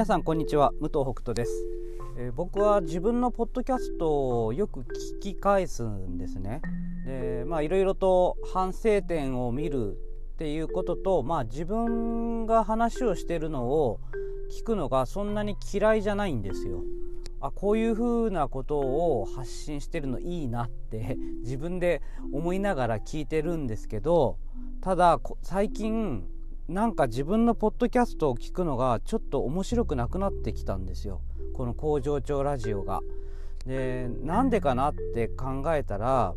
皆さんこんにちは。武藤北斗です、えー、僕は自分のポッドキャストをよく聞き返すんですね。でまあいろいろと反省点を見るっていうこととまあ自分が話をしてるのを聞くのがそんなに嫌いじゃないんですよ。あこういうふうなことを発信してるのいいなって自分で思いながら聞いてるんですけどただ最近なんか自分のポッドキャストを聞くのがちょっと面白くなくなってきたんですよこの工場長ラジオが。でなんでかなって考えたら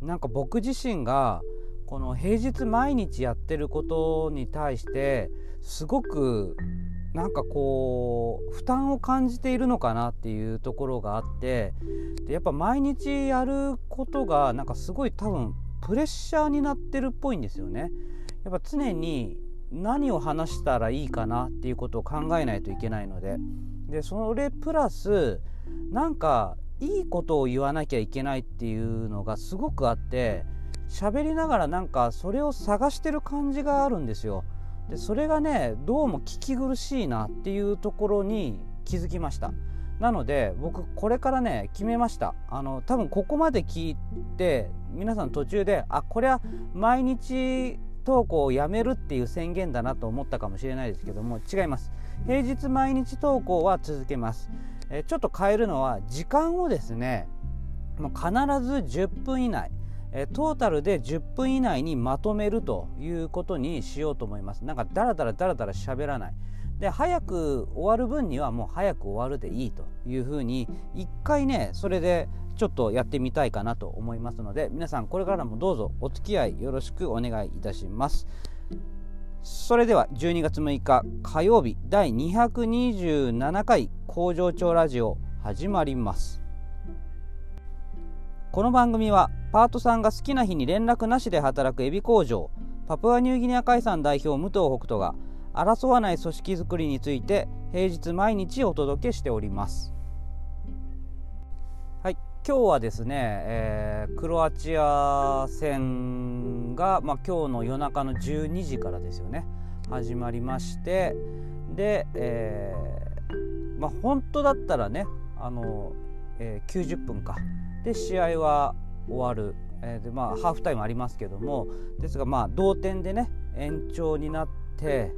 なんか僕自身がこの平日毎日やってることに対してすごくなんかこう負担を感じているのかなっていうところがあってでやっぱ毎日やることがなんかすごい多分プレッシャーになってるっぽいんですよね。やっぱ常に何を話したらいいかなっていうことを考えないといけないのででそれプラスなんかいいことを言わなきゃいけないっていうのがすごくあって喋りながらなんかそれを探してる感じがあるんですよ。でそれがねどうも聞き苦しいなっていうところに気づきました。なので僕これからね決めましたあの多分ここまで聞いて皆さん途中であこれは毎日投稿をやめるっていう宣言だなと思ったかもしれないですけども違います。平日毎日投稿は続けます、えちょっと変えるのは時間をですねもう必ず10分以内えトータルで10分以内にまとめるということにしようと思います。なんかダラダラダラダラ喋らない。で早く終わる分にはもう早く終わるでいいというふうに一回ねそれでちょっとやってみたいかなと思いますので皆さんこれからもどうぞお付き合いよろしくお願いいたします。それでは12月6日火曜日第227回工場長ラジオ始まります。この番組はパートさんが好きな日に連絡なしで働くエビ工場パプアニューギニア海産代表武藤北斗が争わない組織づくりについて平日毎日お届けしております。はい今日はですね、えー、クロアチア戦が、まあ、今日の夜中の12時からですよね。始まりましてで、えー、まあ、本当だったらねあの、えー、90分か。で試合は終わる、えでまあ、ハーフタイムありますけども。ですが、まあ、同点でね延長になって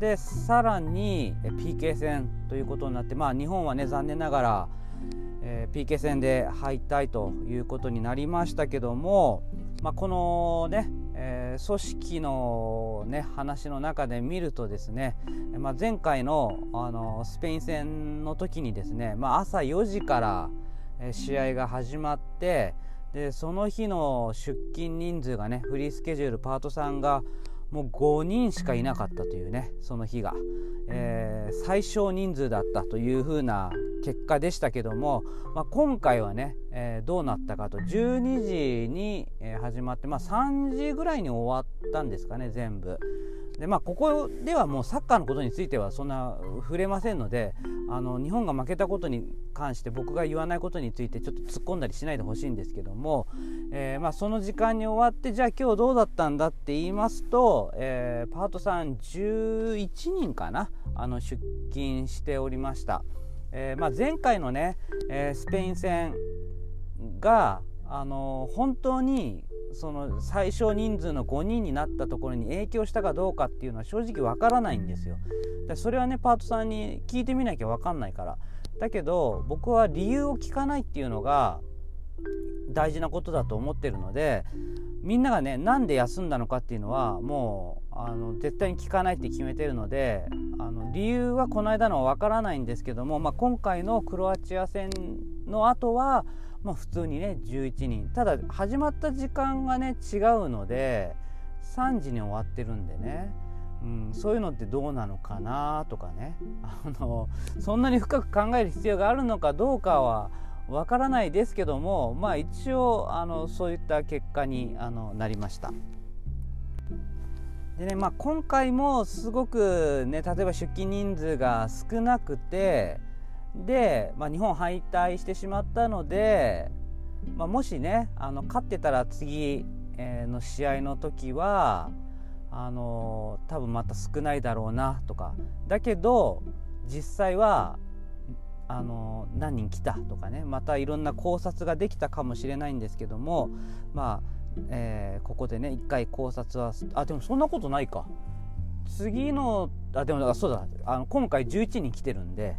でさらに PK 戦ということになって、まあ、日本はね残念ながらえー、PK 戦で敗退ということになりましたけども、まあ、このね、えー、組織の、ね、話の中で見るとですね、まあ、前回のあのスペイン戦の時にですね、まあ、朝4時から試合が始まってでその日の出勤人数がねフリースケジュールパートさんがもう5人しかいなかったというねその日が、えー、最小人数だったというふうな結果でしたけども、まあ、今回はね、えー、どうなったかと12時に始まって、まあ、3時ぐらいに終わったんですかね全部。でまあ、ここではもうサッカーのことについてはそんな触れませんのであの日本が負けたことに関して僕が言わないことについてちょっと突っ込んだりしないでほしいんですけども、えー、まあ、その時間に終わってじゃあ今日どうだったんだって言いますと、えー、パートさん11人かなあの出勤しておりました。えー、まあ、前回のね、え、スペイン戦が、あの、本当にその最小人数の5人になったところに影響したかどうかっていうのは正直わからないんですよ。でそれはねパートさんに聞いてみなきゃ分かんないから。だけど僕は理由を聞かないっていうのが大事なことだと思ってるのでみんながねなんで休んだのかっていうのはもうあの絶対に聞かないって決めてるのであの理由はこの間のは分からないんですけども、まあ、今回のクロアチア戦の後は、まあ、普通にね11人。ただ始まった時間がね違うので3時に終わってるんでね、うん、そういうのってどうなのかなとかね。あのそんなに深く考える必要があるのかどうかはわからないですけどもまあ一応あのそういった結果にあのなりました。でねまあ、今回もすごくね例えば出勤人数が少なくてで、まあ、日本敗退してしまったので、まあ、もしねあの勝ってたら次の試合の時はあの多分また少ないだろうなとか。だけど実際はあの何人来たとかね。またいろんな考察ができたかもしれないんですけどもまあえー、ここでね一回考察はあでもそんなことないか。次のあでもそうだ。あの今回11人来てるんで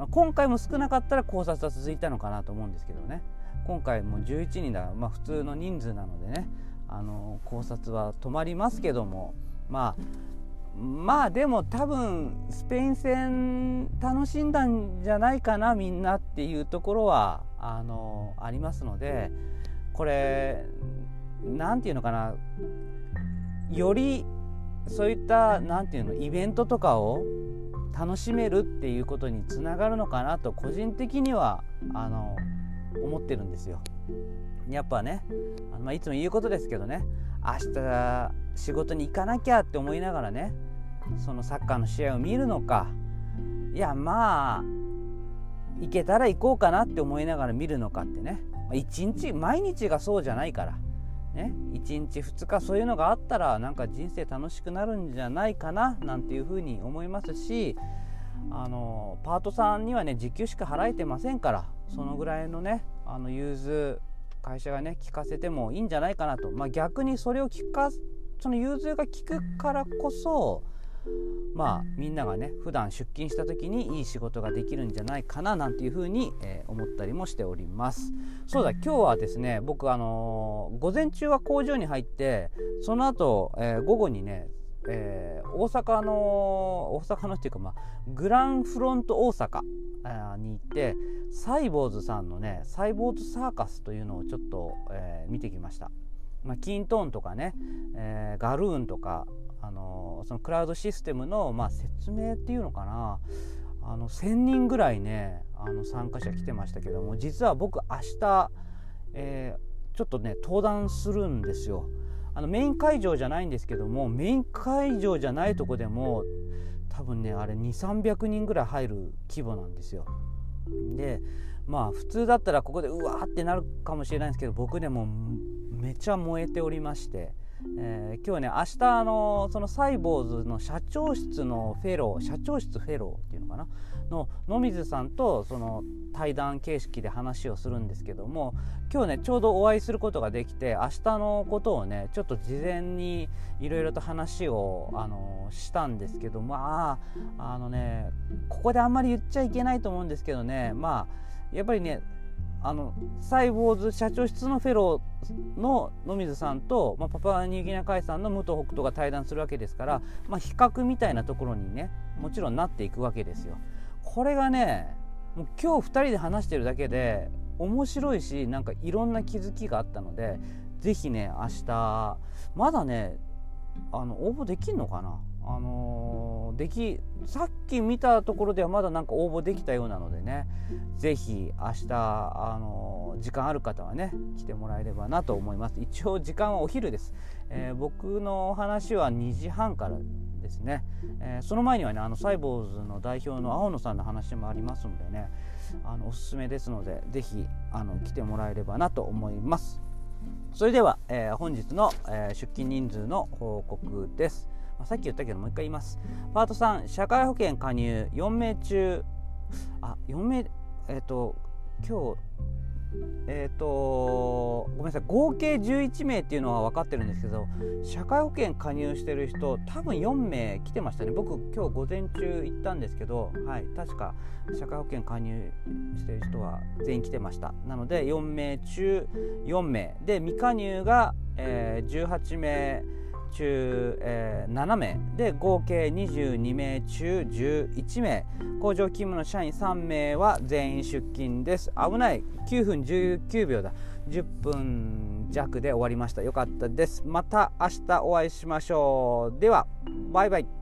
あの今回も少なかったら考察は続いたのかなと思うんですけどね。今回も11人だ。まあ普通の人数なのでね。あの考察は止まりますけども。まあまあでも多分スペイン戦楽しんだんじゃないかなみんなっていうところはあのありますのでこれ何て言うのかな。よりそういった何て言うのイベントとかを楽しめるっていうことにつながるのかなと個人的にはあの思ってるんですよ。やっぱねあの、まあ、いつも言うことですけどね明日仕事に行かなきゃって思いながらねそのサッカーの試合を見るのかいやまあ行けたら行こうかなって思いながら見るのかってね一日毎日がそうじゃないからね、1日2日そういうのがあったらなんか人生楽しくなるんじゃないかななんていうふうに思いますしあのパートさんにはね時給しか払えてませんからそのぐらいのねあの融通会社がね聞かせてもいいんじゃないかなと、まあ、逆にそれを聞かその融通が効くからこそまあみんながね普段出勤した時にいい仕事ができるんじゃないかななんていうふうに、えー、思ったりもしております。そうだ今日はですね僕あのー、午前中は工場に入ってその後、えー、午後にねえー、大阪の大阪のっていうか、まあ、グランフロント大阪に行ってサイボーズさんのねサイボーズサーカスというのをちょっと、えー、見てきました、まあ、キントーンとかね、えー、ガルーンとかあのそのクラウドシステムの、まあ、説明っていうのかなあの1,000人ぐらいねあの参加者来てましたけども実は僕明日、えー、ちょっとね登壇するんですよ。あのメイン会場じゃないんですけどもメイン会場じゃないとこでも多分ねあれ2300人ぐらい入る規模なんですよ。でまあ普通だったらここでうわーってなるかもしれないんですけど僕でもめちゃ燃えておりましてえー、今日ね明日あのそのサイボーズの社長室のフェロー社長室フェローっていうのかな？の野水さんとその対談形式で話をするんですけども今日ねちょうどお会いすることができて明日のことをねちょっと事前にいろいろと話をあのしたんですけどまああのねここであんまり言っちゃいけないと思うんですけどねまあやっぱりねあのサイボーズ社長室のフェローの野水さんと、まあ、パパニューギニア海さんの武藤北斗が対談するわけですから、まあ、比較みたいなところにねもちろんなっていくわけですよ。これがねもう今日2人で話してるだけで面白いしなんかいろんな気づきがあったので是非ね明日まだねあの応募できんのかな？あのー、できさっき見たところではまだなんか応募できたようなのでね是非明日、あの、時間ある方はね来てもらえればなと思います。一応時間はお昼です、えー、僕の話は2時半からですね、えその前にはねあのサイボーズの代表の青野さんの話もありますのでねあのおすすめですので是非あの来てもらえればなと思います。それでは、え本日の、え出勤人数の報告です。まあ、さっき言ったけどもう一回言います。パート3社会保険加入4名中あ4名えっ、ー、と今日えっ、ー、とごめんなさい合計11名っていうのは分かってるんですけど社会保険加入してる人多分4名来てましたね。僕今日午前中行ったんですけどはい確か社会保険加入してる人は全員来てました。なので4名中4名。で未加入が、えー、18名。中、えー、7名で合計22名中11名工場勤務の社員3名は全員出勤です。危ない。9分19秒だ。10分弱で終わりました。よかったです。また明日お会いしましょう。ではバイバイ。